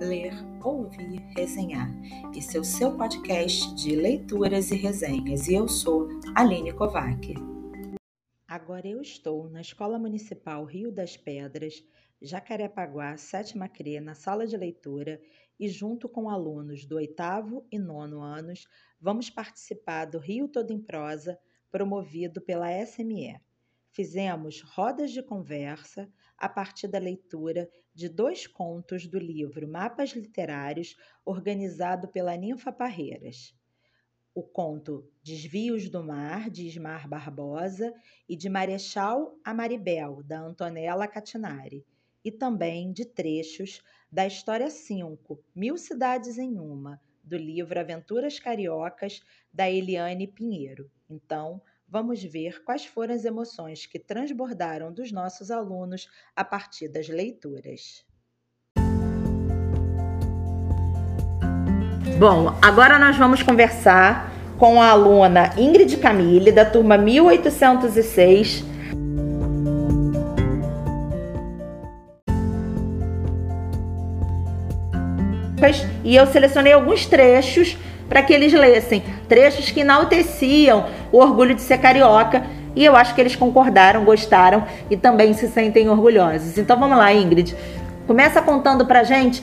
ler, ouvir, resenhar. Esse é o seu podcast de leituras e resenhas e eu sou Aline Kovac. Agora eu estou na Escola Municipal Rio das Pedras, Jacarepaguá, sétima CRE, na sala de leitura e junto com alunos do oitavo e nono anos, vamos participar do Rio Todo em Prosa, promovido pela SME. Fizemos rodas de conversa a partir da leitura de dois contos do livro Mapas Literários, organizado pela Ninfa Parreiras. O conto Desvios do Mar, de Ismar Barbosa, e de Marechal a Maribel, da Antonella Catinari, e também de trechos da História 5, Mil Cidades em Uma, do livro Aventuras Cariocas, da Eliane Pinheiro. Então, vamos ver quais foram as emoções que transbordaram dos nossos alunos a partir das leituras. Bom, agora nós vamos conversar com a aluna Ingrid Camille, da turma 1806. E eu selecionei alguns trechos para que eles lessem trechos que enalteciam o orgulho de ser carioca. E eu acho que eles concordaram, gostaram e também se sentem orgulhosos. Então vamos lá, Ingrid. Começa contando pra gente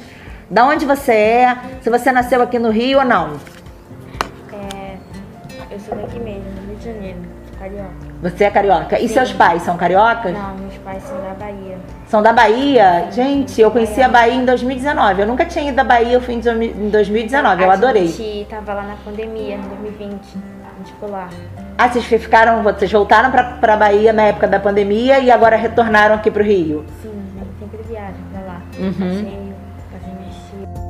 da onde você é, se você nasceu aqui no Rio ou não. É, eu sou daqui mesmo, no Rio de Janeiro, carioca. Você é carioca. E Sim. seus pais são cariocas? Não, meus pais são da Bahia. São da Bahia? Gente, eu conheci a Bahia em 2019. Eu nunca tinha ido da Bahia, eu fui em 2019. Eu adorei. A gente tava lá na pandemia, em 2020. A gente ficou lá. Ah, vocês ficaram, vocês voltaram pra, pra Bahia na época da pandemia e agora retornaram aqui pro Rio? Sim, a sempre viaja pra lá. Uhum. O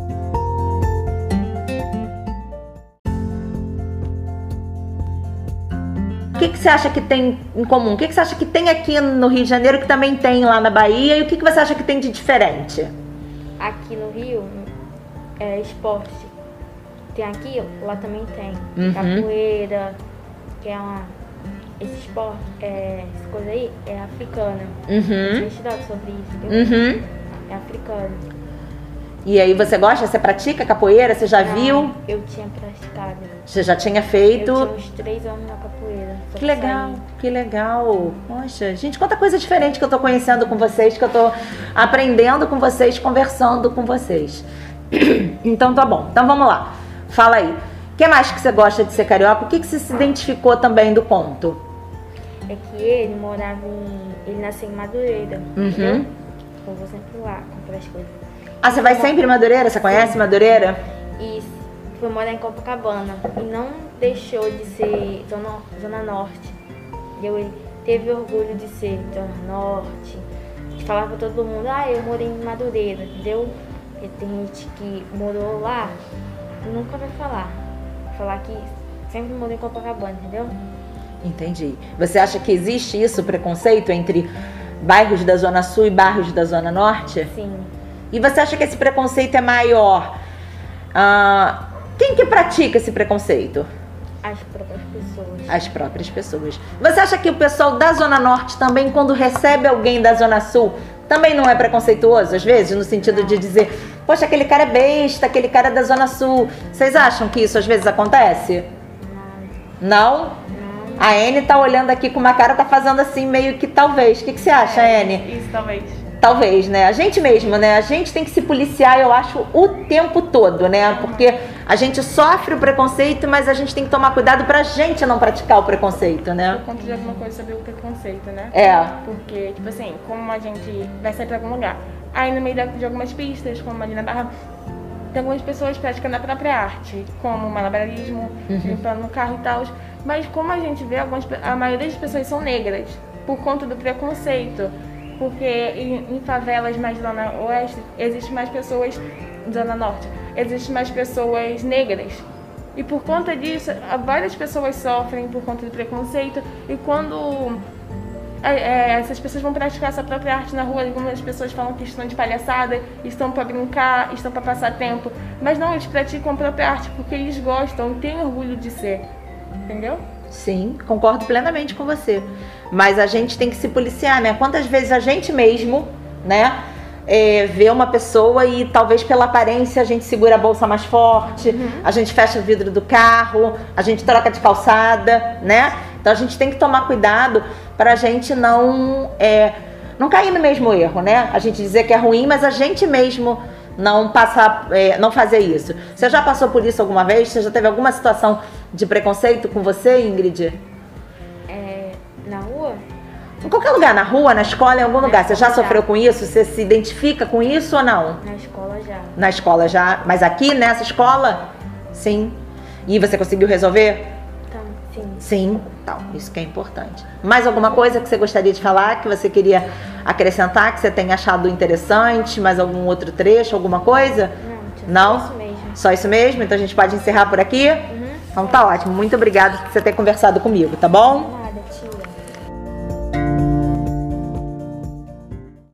que, que você acha que tem em comum? O que, que você acha que tem aqui no Rio de Janeiro que também tem lá na Bahia? E o que, que você acha que tem de diferente? Aqui no Rio é esporte. Tem aqui, lá também tem. Uhum. Capoeira, que é uma. Esse esporte, é, essa coisa aí é africana. Uhum. Eu estudado sobre isso. Uhum. É africano. E aí você gosta? Você pratica capoeira? Você já Não, viu? Eu tinha praticado. Você já tinha feito? Eu tinha uns três anos na capoeira. Que legal, que legal. Poxa, gente, quanta coisa diferente que eu tô conhecendo com vocês, que eu tô aprendendo com vocês, conversando com vocês. Então tá bom. Então vamos lá. Fala aí. O que mais que você gosta de ser carioca? O que, que você se identificou também do conto? É que ele morava em. Ele nasceu em Madureira. Uhum. Então eu vou sempre lá comprar as coisas. Ah, você vai sempre em Madureira? Você conhece Madureira? Isso. Foi morar em Copacabana. E não deixou de ser Zona, zona Norte. Eu, teve orgulho de ser Zona Norte. De falar pra todo mundo, ah, eu morei em Madureira, entendeu? Porque tem gente que morou lá e nunca vai falar. Falar que sempre morou em Copacabana, entendeu? Entendi. Você acha que existe isso, preconceito entre bairros da Zona Sul e bairros da Zona Norte? Sim. E você acha que esse preconceito é maior? Ah, quem que pratica esse preconceito? As próprias pessoas. As próprias pessoas. Você acha que o pessoal da Zona Norte também, quando recebe alguém da Zona Sul, também não é preconceituoso, às vezes, no sentido de dizer, poxa, aquele cara é besta, aquele cara é da Zona Sul. Vocês acham que isso às vezes acontece? Não? Não? A Anne tá olhando aqui com uma cara, tá fazendo assim, meio que talvez. O que, que você acha, é, Anne? Isso, talvez. Talvez, né? A gente mesmo, né? A gente tem que se policiar, eu acho, o tempo todo, né? Porque a gente sofre o preconceito, mas a gente tem que tomar cuidado pra gente não praticar o preconceito, né? Eu conto de alguma coisa sobre o preconceito, né? É. Porque, tipo assim, como a gente vai sair pra algum lugar, aí no meio de algumas pistas, como ali na Barra, tem algumas pessoas praticando a própria arte, como malabarismo, Uhum. limpando no carro e tal. Mas como a gente vê, algumas, a maioria das pessoas são negras, por conta do preconceito. Porque em, em favelas mais zona oeste, existe mais pessoas, zona norte, existe mais pessoas negras. E por conta disso, várias pessoas sofrem por conta do preconceito. E quando é, é, essas pessoas vão praticar essa própria arte na rua, algumas pessoas falam que estão de palhaçada, estão para brincar, estão para passar tempo. Mas não, eles praticam a própria arte porque eles gostam têm orgulho de ser. Entendeu? Sim, concordo plenamente com você. Mas a gente tem que se policiar, né? Quantas vezes a gente mesmo, né? é, vê uma pessoa e talvez pela aparência a gente segura a bolsa mais forte, Uhum. a gente fecha o vidro do carro, a gente troca de calçada, né? Então a gente tem que tomar cuidado para a gente não é, não cair no mesmo erro, né? A gente dizer que é ruim, mas a gente mesmo não passar, é, não fazer isso. Você já passou por isso alguma vez? Você já teve alguma situação de preconceito com você, Ingrid? É, na rua? Em qualquer lugar, na rua, na escola, em algum Na lugar. Você já escola, já. sofreu com isso? Você se identifica com isso ou não? Na escola já. Na escola já. Mas aqui nessa escola? Sim. E você conseguiu resolver? Então, sim. Sim. Então, isso que é importante. Mais alguma coisa que você gostaria de falar, que você queria acrescentar, que você tenha achado interessante? Mais algum outro trecho, alguma coisa? Não, Não? Isso mesmo. Só isso mesmo? Então a gente pode encerrar por aqui? Uhum. Então tá ótimo. Muito obrigada por você ter conversado comigo, tá bom?